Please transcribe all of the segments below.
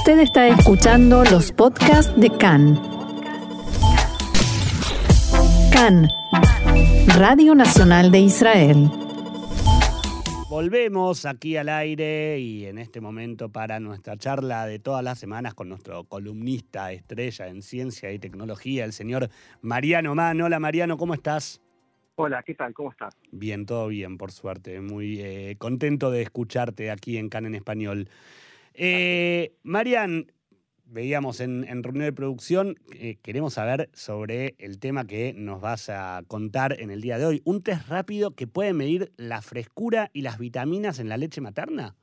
Usted está escuchando los podcasts de CAN. CAN, Radio Nacional de Israel. Volvemos aquí al aire y en este momento para nuestra charla de todas las semanas con nuestro columnista estrella en ciencia y tecnología, el señor Mariano Mann. Hola Mariano, ¿cómo estás? Hola, ¿qué tal? ¿Cómo estás? Bien, todo bien, por suerte. Muy eh, contento de escucharte aquí en CAN en español. Eh, Marian, veíamos en, reunión de producción, eh, queremos saber sobre el tema que nos vas a contar en el día de hoy. ¿Un test rápido que puede medir la frescura y las vitaminas en la leche materna?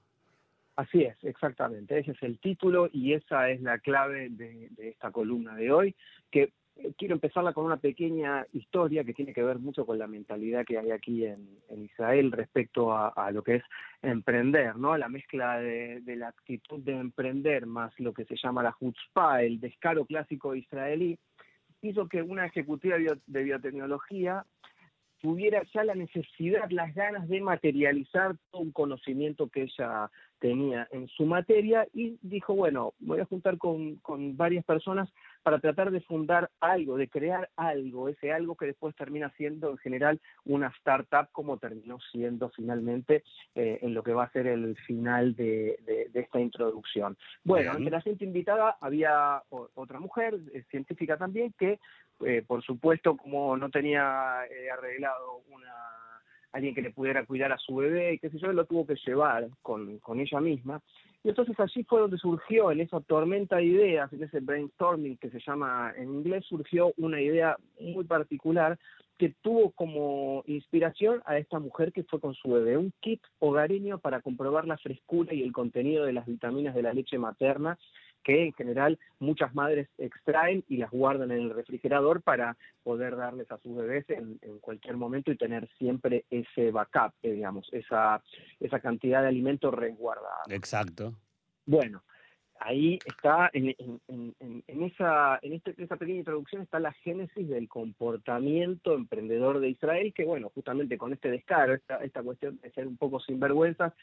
Así es, exactamente. Ese es el título y esa es la clave de, de esta columna de hoy, que quiero empezarla con una pequeña historia que tiene que ver mucho con la mentalidad que hay aquí en, Israel respecto a, lo que es emprender, ¿no? La mezcla de, la actitud de emprender más lo que se llama la chutzpah, el descaro clásico israelí, hizo que una ejecutiva de biotecnología tuviera ya la necesidad, las ganas de materializar todo un conocimiento que ella tenía en su materia y dijo, bueno, voy a juntar con, con varias personas para tratar de fundar algo, de crear algo, ese algo que después termina siendo en general una startup como terminó siendo finalmente eh, en lo que va a ser el final de, esta introducción. Bueno, entre la gente invitada había otra mujer, eh, científica también, que eh, por supuesto como no tenía arreglado una alguien que le pudiera cuidar a su bebé y qué sé yo, lo tuvo que llevar con, con ella misma. Y entonces allí fue donde surgió, en esa tormenta de ideas, en ese brainstorming que se llama en inglés, surgió una idea muy particular que tuvo como inspiración a esta mujer que fue con su bebé, un kit hogareño para comprobar la frescura y el contenido de las vitaminas de la leche materna que en general muchas madres extraen y las guardan en el refrigerador para poder darles a sus bebés en, cualquier momento y tener siempre ese backup, eh, digamos, esa, esa cantidad de alimento resguardado. Exacto. Bueno, ahí está, en, esa, en este, esa pequeña introducción está la génesis del comportamiento emprendedor de Israel, que bueno, justamente con este descargo, esta, esta cuestión de ser un poco sinvergüenzas,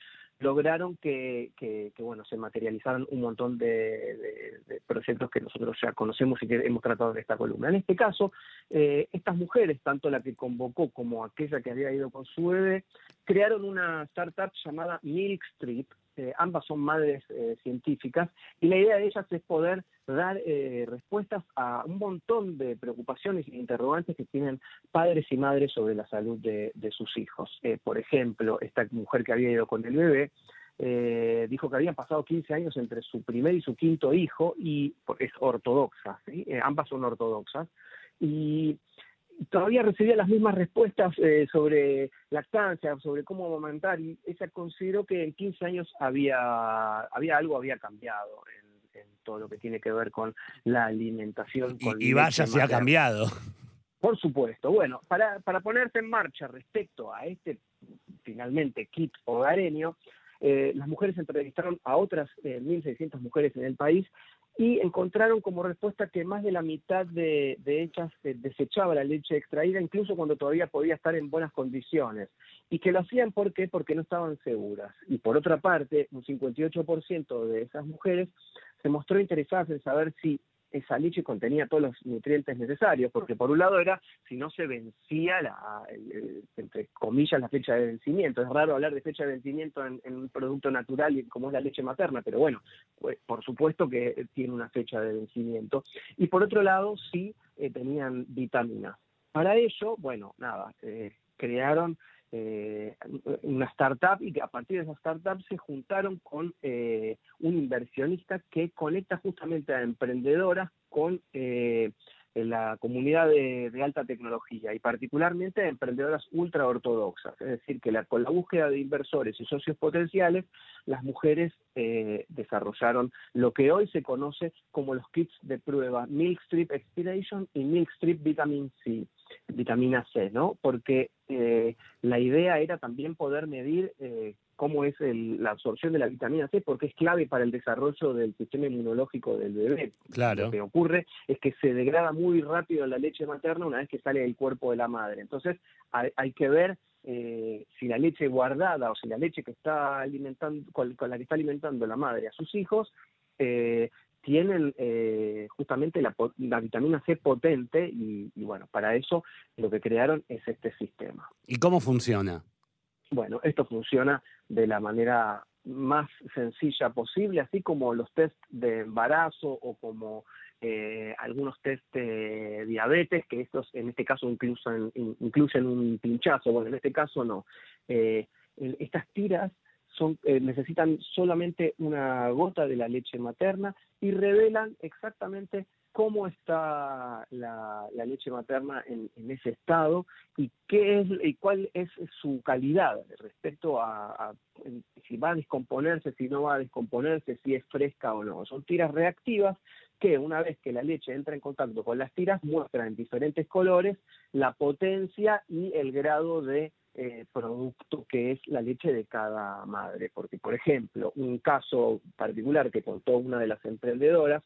lograron que, que, bueno, se materializaran un montón de, proyectos que nosotros ya conocemos y que hemos tratado en esta columna. En este caso, eh, estas mujeres, tanto la que convocó como aquella que había ido con su bebé, crearon una startup llamada Milk Street, eh, ambas son madres eh, científicas, y la idea de ellas es poder dar eh, respuestas a un montón de preocupaciones e interrogantes que tienen padres y madres sobre la salud de, sus hijos. por ejemplo, esta mujer que había ido con el bebé, dijo que habían pasado 15 años entre su primer y su quinto hijo y es ortodoxa, ambas son ortodoxas, todavía recibía las mismas respuestas eh, sobre lactancia, sobre cómo amamantar, y ella consideró que en 15 años había, había algo había cambiado en, todo lo que tiene que ver con la alimentación. y, vaya se ha cambiado. Por supuesto. Bueno, para, para ponerse en marcha respecto a este, finalmente, kit hogareño, eh, las mujeres entrevistaron a otras 1.600 eh, mujeres en el país y encontraron como respuesta que más de la mitad de, ellas eh, desechaba la leche extraída, incluso cuando todavía podía estar en buenas condiciones. Y que lo hacían porque no estaban seguras. Y por otra parte, un 58% de esas mujeres se mostró interesadas en saber si esa leche contenía todos los nutrientes necesarios, porque por un lado era si no se vencía, la, entre comillas, la fecha de vencimiento. Es raro hablar de fecha de vencimiento en, un producto natural como es la leche materna, pero bueno, pues, por supuesto que tiene una fecha de vencimiento. Y por otro lado, sí eh, tenían vitaminas. Para ello, bueno, nada, eh, crearon eh, una startup y que a partir de esa startup se juntaron con eh, un inversionista que conecta justamente a emprendedoras con eh, la comunidad de, alta tecnología y particularmente a emprendedoras ultra ortodoxas. Es decir, que la, con la búsqueda de inversores y socios potenciales, las mujeres desarrollaron lo que hoy se conoce como los kits de prueba Milk Strip Expiration y Milk Strip Vitamin C vitamina C, ¿no? Porque eh, la idea era también poder medir eh, cómo es la absorción de la vitamina C, porque es clave para el desarrollo del sistema inmunológico del bebé. Claro. Lo que ocurre es que se degrada muy rápido la leche materna una vez que sale del cuerpo de la madre. Entonces, hay, que ver eh, si la leche guardada o si la leche que está alimentando, con, la que está alimentando la madre a sus hijos eh, tienen eh, justamente la, vitamina C potente y, bueno, para eso lo que crearon es este sistema. ¿Y cómo funciona? Bueno, esto funciona de la manera más sencilla posible, así como los test de embarazo o como eh, algunos test de diabetes, que estos en este caso incluyen, incluyen un pinchazo, bueno, en este caso no. Eh, estas tiras son, eh, necesitan solamente una gota de la leche materna y revelan exactamente cómo está la, leche materna en, ese estado y qué es y cuál es su calidad respecto a, si va a descomponerse, si no va a descomponerse, si es fresca o no. Son tiras reactivas que una vez que la leche entra en contacto con las tiras muestran en diferentes colores la potencia y el grado de eh, producto que es la leche de cada madre. Porque, por ejemplo, un caso particular que contó una de las emprendedoras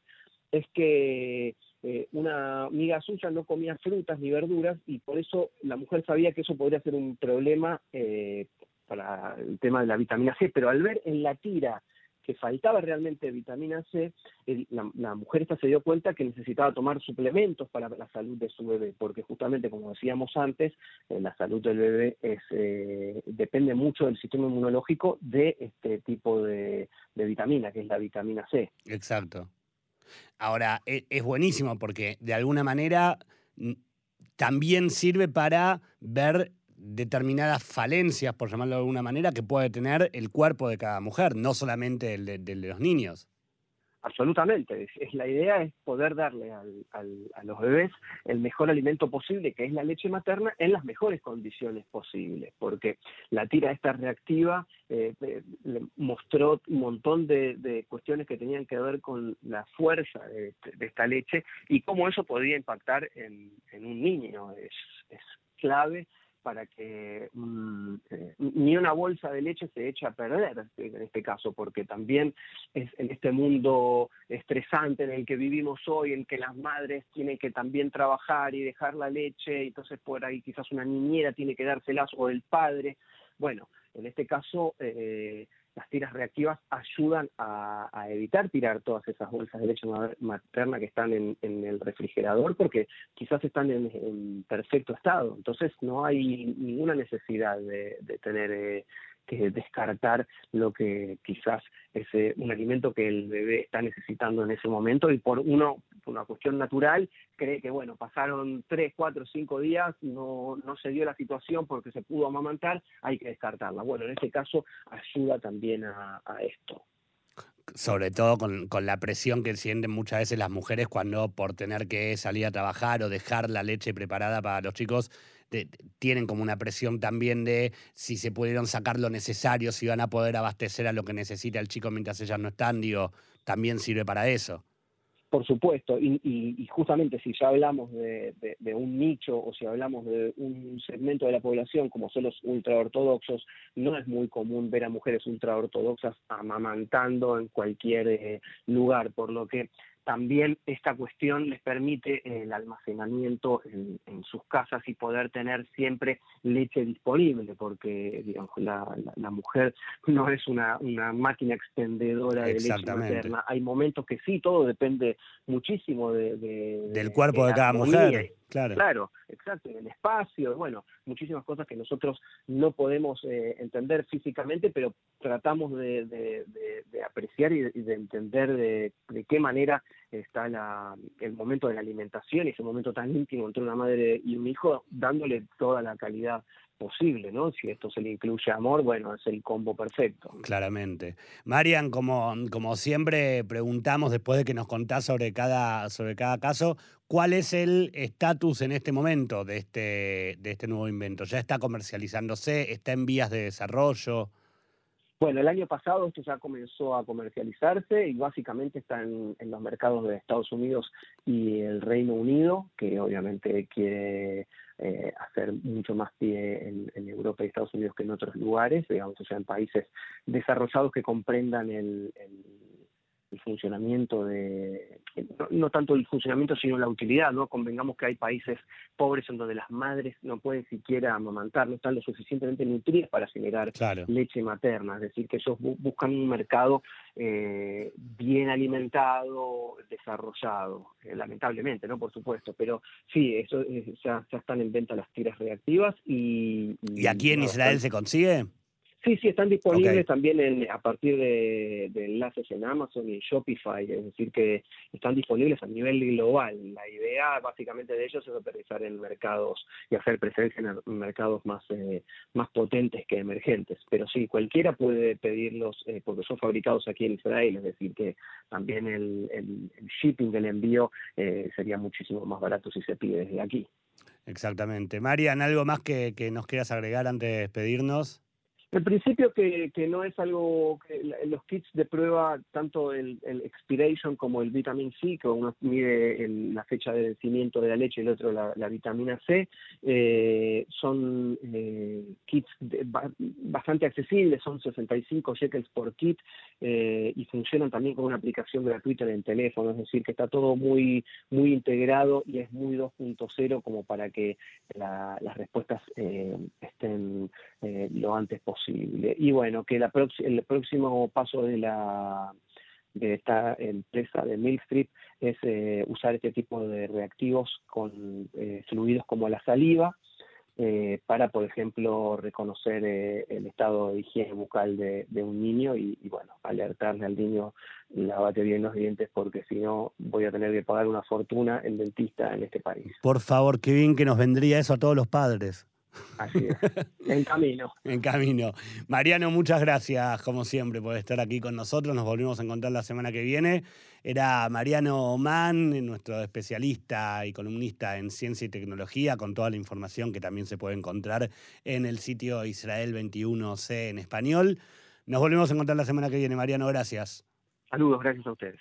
es que eh, una amiga suya no comía frutas ni verduras y por eso la mujer sabía que eso podría ser un problema eh, para el tema de la vitamina C, pero al ver en la tira que faltaba realmente vitamina C, la, mujer esta se dio cuenta que necesitaba tomar suplementos para la salud de su bebé, porque justamente, como decíamos antes, eh, la salud del bebé es, eh, depende mucho del sistema inmunológico de este tipo de, vitamina, que es la vitamina C. Exacto. Ahora, e, es buenísimo porque de alguna manera también sirve para ver determinadas falencias, por llamarlo de alguna manera, que puede tener el cuerpo de cada mujer, no solamente el de, los niños. Absolutamente. Es, la idea es poder darle a los bebés el mejor alimento posible, que es la leche materna, en las mejores condiciones posibles, porque la tira esta reactiva eh, eh, mostró un montón de, cuestiones que tenían que ver con la fuerza de, esta leche y cómo eso podía impactar en, un niño. Es, es clave para que mm, eh, ni una bolsa de leche se eche a perder en este caso, porque también es en este mundo estresante en el que vivimos hoy, en que las madres tienen que también trabajar y dejar la leche, y entonces por ahí quizás una niñera tiene que dárselas o el padre. Bueno, en este caso eh, las tiras reactivas ayudan a, evitar tirar todas esas bolsas de leche materna que están en, el refrigerador porque quizás están en, perfecto estado. Entonces no hay ninguna necesidad de, tener eh, que descartar lo que quizás es eh, un alimento que el bebé está necesitando en ese momento y por uno por una cuestión natural cree que bueno pasaron tres cuatro cinco días no no se dio la situación porque se pudo amamantar hay que descartarla. Bueno en este caso ayuda también a, esto sobre todo con, con, la presión que sienten muchas veces las mujeres cuando por tener que salir a trabajar o dejar la leche preparada para los chicos tienen como una presión también de si se pudieron sacar lo necesario, si van a poder abastecer a lo que necesita el chico mientras ellas no están, digo, también sirve para eso. Por supuesto, y, justamente si ya hablamos de, un nicho o si hablamos de un segmento de la población como son los ultraortodoxos, no es muy común ver a mujeres ultraortodoxas amamantando en cualquier eh, lugar, por lo que también esta cuestión les permite el almacenamiento en, sus casas y poder tener siempre leche disponible, porque digamos, la, mujer no es una, máquina expendedora de leche materna. Hay momentos que sí, todo depende muchísimo de, del cuerpo de, cada mujer. Claro. claro, exacto, el espacio, bueno, muchísimas cosas que nosotros no podemos eh, entender físicamente, pero tratamos de, apreciar y de, entender de, qué manera está el momento de la alimentación ese momento tan íntimo entre una madre y un hijo, dándole toda la calidad posible, ¿no? Si esto se le incluye amor, bueno, es el combo perfecto. Claramente. Marian, como, como siempre preguntamos después de que nos contás sobre cada, sobre cada caso, ¿cuál es el estatus en este momento de este, de este nuevo invento? ¿Ya está comercializándose? ¿Está en vías de desarrollo? Bueno, el año pasado esto ya comenzó a comercializarse y básicamente está en, los mercados de Estados Unidos y el Reino Unido, que obviamente quiere eh, hacer mucho más pie en, Europa y Estados Unidos que en otros lugares, digamos, o sea, en países desarrollados que comprendan el, funcionamiento de, no, tanto el funcionamiento, sino la utilidad, ¿no? Convengamos que hay países pobres en donde las madres no pueden siquiera amamantar, no están lo suficientemente nutridas para generar leche materna, es decir, que ellos buscan un mercado eh, bien alimentado, desarrollado, eh, lamentablemente, ¿no? Por supuesto, pero sí, eso ya, están en venta las tiras reactivas y... ¿Y, aquí en Israel se consigue? Sí, sí, están disponibles también en, a partir de, enlaces en Amazon y en Shopify, es decir, que están disponibles a nivel global. La idea básicamente de ellos es aterrizar en mercados y hacer presencia en mercados más, eh, más potentes que emergentes. Pero sí, cualquiera puede pedirlos eh, porque son fabricados aquí en Israel, es decir, que también el, el, shipping del envío eh, sería muchísimo más barato si se pide desde aquí. Exactamente. Marian, ¿algo más que, que nos quieras agregar antes de despedirnos? En principio que, que, no es algo que los kits de prueba, tanto el, el expiration como el vitamin C, que uno mide la fecha de vencimiento de la leche y el otro la, vitamina C, eh, son eh, kits bastante accesibles, son 65 shekels por kit eh, y funcionan también con una aplicación gratuita en el teléfono, es decir, que está todo muy, muy integrado y es muy 2.0 como para que las respuestas estén lo antes posible y bueno, que la el próximo paso de la de esta empresa de Milk es eh, usar este tipo de reactivos con eh, fluidos como la saliva eh, para, por ejemplo, reconocer el estado de higiene bucal de, un niño y, bueno, alertarle al niño, lávate bien los dientes porque si no voy a tener que pagar una fortuna en dentista en este país. Por favor, qué bien que nos vendría eso a todos los padres. Así es, en camino. en camino. Mariano, muchas gracias, como siempre, por estar aquí con nosotros. Nos volvemos a encontrar la semana que viene. Era Mariano Oman, nuestro especialista y columnista en ciencia y tecnología, con toda la información que también se puede encontrar en el sitio Israel 21C en español. Nos volvemos a encontrar la semana que viene. Mariano, gracias. Saludos, gracias a ustedes.